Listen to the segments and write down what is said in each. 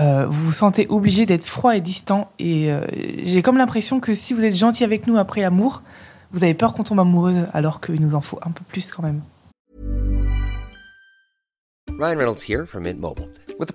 euh, vous vous sentez obligé d'être froid et distant Et euh, j'ai comme l'impression que si vous êtes gentil avec nous après l'amour, vous avez peur qu'on tombe amoureuse, alors qu'il nous en faut un peu plus quand même. Ryan Reynolds here from Mint Mobile. About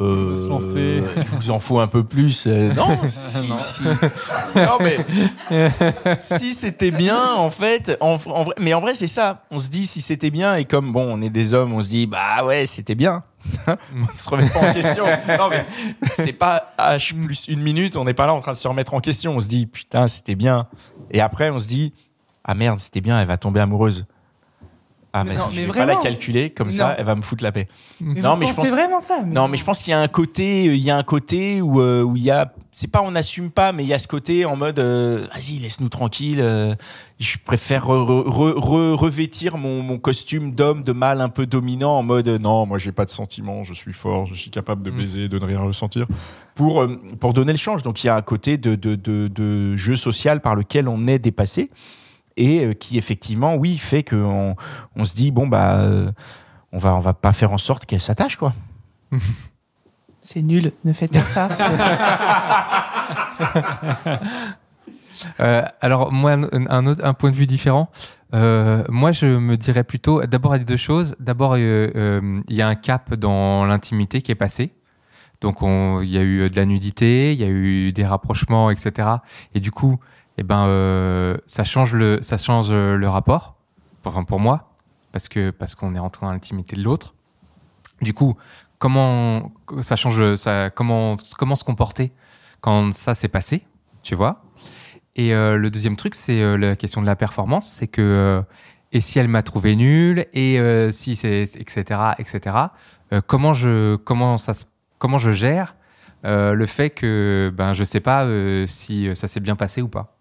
Euh, se lancer. il vous en faut un peu plus. euh, non, si, si. Non, mais si c'était bien, en fait, en, en vrai, mais en vrai, c'est ça. On se dit si c'était bien, et comme bon, on est des hommes, on se dit bah ouais, c'était bien. on se remet pas en question. Non, mais c'est pas H plus une minute, on n'est pas là en train de se remettre en question. On se dit putain, c'était bien. Et après, on se dit ah merde, c'était bien, elle va tomber amoureuse. Ah, Mais vas-y, non, je mais vais pas la vraiment. calculer, comme Non. ça, elle va me foutre la paix. Mais Non, mais je pense- vraiment ça Non, mais je pense qu'il y a un côté, il y a un côté où euh, où il y a, c'est pas on n'assume pas, mais il y a ce côté en mode, euh, vas-y, laisse-nous tranquille. euh, je préfère re- re- re- revêtir mon, mon costume d'homme, de mâle un peu dominant, en mode, euh, non, moi j'ai pas de sentiments, je suis fort, je suis capable de baiser, de ne rien ressentir, pour euh, pour donner le change. Donc il y a un côté de de, de, de jeu social par lequel on est dépassé et euh, qui effectivement, oui, fait qu'on on se dit bon bah, euh, on va on va pas faire en sorte qu'elle s'attache quoi. C'est nul, ne faites pas ça. Euh, alors moi, un, un autre, un point de vue différent. Euh, moi, je me dirais plutôt, d'abord, il y a deux choses. D'abord, euh, euh, il y a un cap dans l'intimité qui est passé. Donc, on- il y a eu de la nudité, il y a eu des rapprochements, etc. Et du coup, eh ben, euh, ça change le, ça change le rapport. Enfin, pour moi, parce que parce qu'on est rentré dans l'intimité de l'autre. Du coup, comment ça change, ça, comment comment se comporter quand ça s'est passé, tu vois? Et euh, le deuxième truc, c'est euh, la question de la performance. C'est que, euh, et si elle m'a trouvé nul, et euh, si c'est, etc., etc., euh, comment, je, comment, ça, comment je gère euh, le fait que ben, je sais pas euh, si ça s'est bien passé ou pas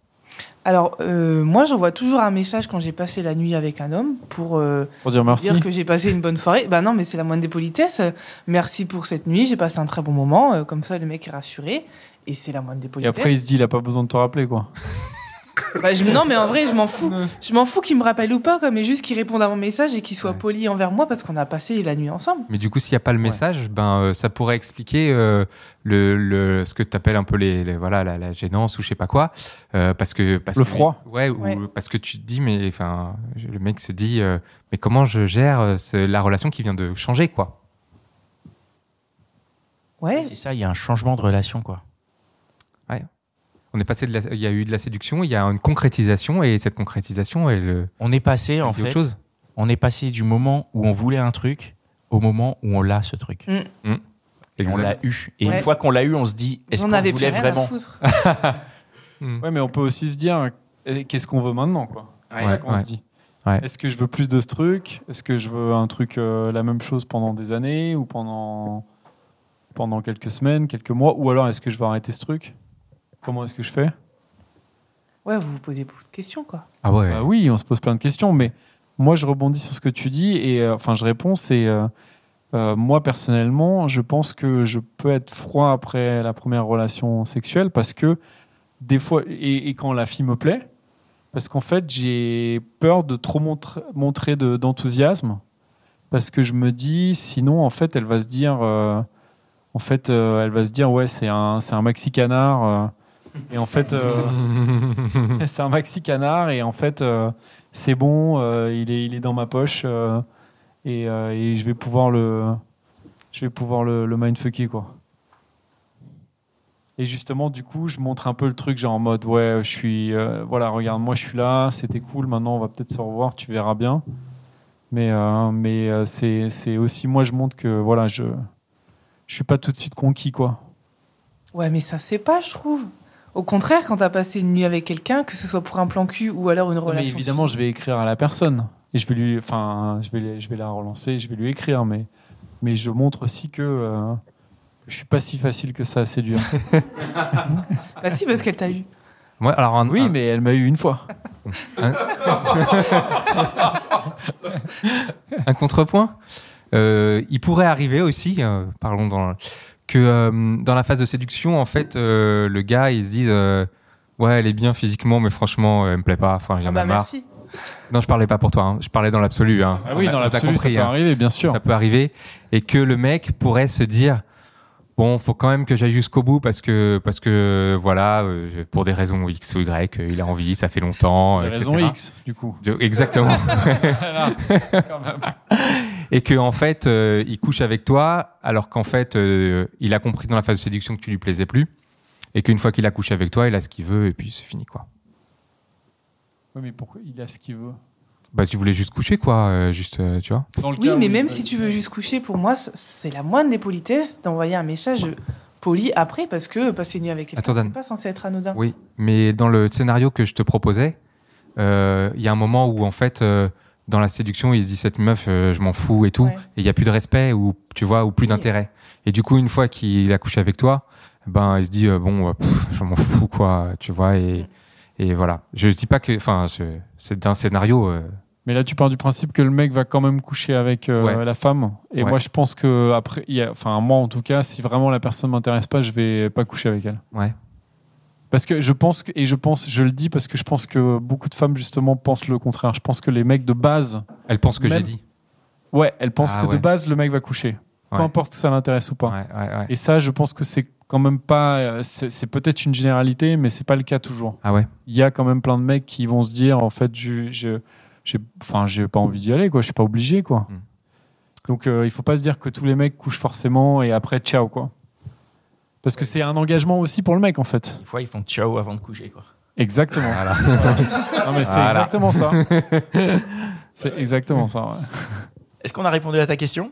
Alors, euh, moi, j'envoie toujours un message quand j'ai passé la nuit avec un homme pour euh, Pour dire merci. dire que j'ai passé une bonne soirée. Bah non, mais c'est la moindre des politesses. Merci pour cette nuit, j'ai passé un très bon moment. Euh, Comme ça, le mec est rassuré. Et c'est la moindre des Et politesses. après, il se dit, il a pas besoin de te rappeler, quoi. Bah, je- non, mais en vrai, je m'en fous. Je m'en fous qu'il me rappelle ou pas, quoi, mais juste qu'il réponde à mon message et qu'il soit Ouais. poli envers moi parce qu'on a passé la nuit ensemble. Mais du coup, s'il n'y a pas le message, ben, euh, ça pourrait expliquer euh, le, le, ce que tu appelles un peu les, les- voilà, la, la gênance ou je sais pas quoi. euh, parce que, parce Le que- froid. Ouais, ou Ouais. parce que tu te dis, mais enfin, le mec se dit, euh, mais comment je gère euh, la relation qui vient de changer, quoi? Ouais. C'est ça, il y a un changement de relation, quoi. On est passé de la- il y a eu de la séduction, il y a une concrétisation et cette concrétisation, elle, euh, On est passé, en fait, autre chose. on est passé du moment où on voulait un truc au moment où on l'a, ce truc. Mm. Et on l'a eu. Et Ouais. une fois qu'on l'a eu, on se dit, est-ce On qu'on avait plus voulait vraiment foutre. Ouais, mais on peut aussi se dire, eh, qu'est-ce qu'on veut maintenant, quoi? C'est ça qu'on ouais. se dit. Ouais. Est-ce que je veux plus de ce truc? Est-ce que je veux un truc, euh, la même chose pendant des années ou pendant, pendant quelques semaines, quelques mois Ou alors est-ce que je veux arrêter ce truc? Comment est-ce que je fais? Ouais, vous vous posez beaucoup de questions, quoi. Ah ouais. Bah oui, on se pose plein de questions, mais moi je rebondis sur ce que tu dis et euh, enfin je réponds, c'est euh, euh, moi personnellement, je pense que je peux être froid après la première relation sexuelle parce que des fois et, et quand la fille me plaît, parce qu'en fait j'ai peur de trop montre- montrer de- d'enthousiasme parce que je me dis sinon en fait elle va se dire euh, en fait euh, elle va se dire ouais c'est un c'est un maxi canard euh, et en fait euh, c'est un maxi canard et en fait euh, c'est bon euh, il est il est dans ma poche euh, et, euh, et je vais pouvoir le je vais pouvoir le, le mindfucker quoi Et justement, du coup, je montre un peu le truc, genre en mode, ouais, je suis, euh, voilà, regarde, moi, je suis là, c'était cool, maintenant, on va peut-être se revoir, tu verras bien. Mais, euh, mais euh, c'est, c'est aussi, moi, je montre que, voilà, je, je suis pas tout de suite conquis, quoi. Ouais, mais ça c'est pas, je trouve. Au contraire, quand t'as passé une nuit avec quelqu'un, que ce soit pour un plan cul ou alors une Mais relation. évidemment, je vais écrire à la personne et je vais lui, enfin, je vais, je vais la relancer, je vais lui écrire, mais, mais je montre aussi que euh, je suis pas si facile que ça à séduire. Bah si, parce qu'elle t'a eu. Moi, alors, un- oui, un- mais elle m'a eu une fois. un contrepoint. Euh, il pourrait arriver aussi, euh, parlons dans que euh, dans la phase de séduction, en fait, euh, le gars, il se dise, euh, ouais, elle est bien physiquement, mais franchement, elle me plaît pas. Enfin, j'en Ah ai bah marre. merci. Non, je parlais pas pour toi. hein. Je parlais dans l'absolu. hein. Ah oui, On dans l'absolu, ça peut hein. arriver, bien sûr. Ça peut arriver, et que le mec pourrait se dire. Bon, faut quand même que j'aille jusqu'au bout parce que parce que voilà, pour des raisons X ou Y, il a envie, ça fait longtemps, Des etc. raisons X, du coup. Exactement. Voilà, quand même. et que en fait euh, il couche avec toi alors qu'en fait euh, il a compris dans la phase de séduction que tu lui plaisais plus. Et qu'une fois qu'il a couché avec toi il a ce qu'il veut et puis c'est fini quoi. Oui, mais pourquoi il a ce qu'il veut? Bah tu voulais juste coucher quoi euh, juste euh, tu vois. Dans le Oui, cas mais même si tu veux juste coucher, pour moi, c'est la moindre des politesses d'envoyer un message poli après, parce que passer une nuit avec quelqu'un, c'est pas censé être anodin. oui mais dans le scénario que je te proposais euh, il y a un moment où en fait euh, dans la séduction il se dit cette meuf euh, je m'en fous et tout Ouais. et il y a plus de respect ou tu vois ou plus Oui. d'intérêt et du coup une fois qu'il a couché avec toi ben il se dit euh, bon euh, pff, je m'en fous quoi tu vois et et voilà je dis pas que enfin c'est un scénario euh, Mais là, tu pars du principe que le mec va quand même coucher avec euh, Ouais. la femme. Et Ouais. moi, je pense que après, enfin moi en tout cas, si vraiment la personne m'intéresse pas, je vais pas coucher avec elle. ouais Parce que je pense et je pense, je le dis parce que je pense que beaucoup de femmes justement pensent le contraire. Je pense que les mecs de base, Elle pense que j'ai dit. ouais, elles pensent Ah que ouais. de base le mec va coucher, peu importe que ça l'intéresse ou pas. Ouais. Et ça, je pense que c'est quand même pas, euh, c'est peut-être une généralité, mais c'est pas le cas toujours. Ah ouais. Il y a quand même plein de mecs qui vont se dire, en fait, je, je, j'ai, enfin, j'ai pas envie d'y aller, quoi. Je suis pas obligé, quoi. Mm. Donc, euh, il faut pas se dire que tous les mecs couchent forcément et après, ciao, quoi. Parce que c'est un engagement aussi pour le mec, en fait. Des fois, ils font ciao avant de coucher. Quoi. Exactement. Voilà. Non, mais c'est Voilà. exactement ça. c'est exactement ça. ouais. Est-ce qu'on a répondu à ta question?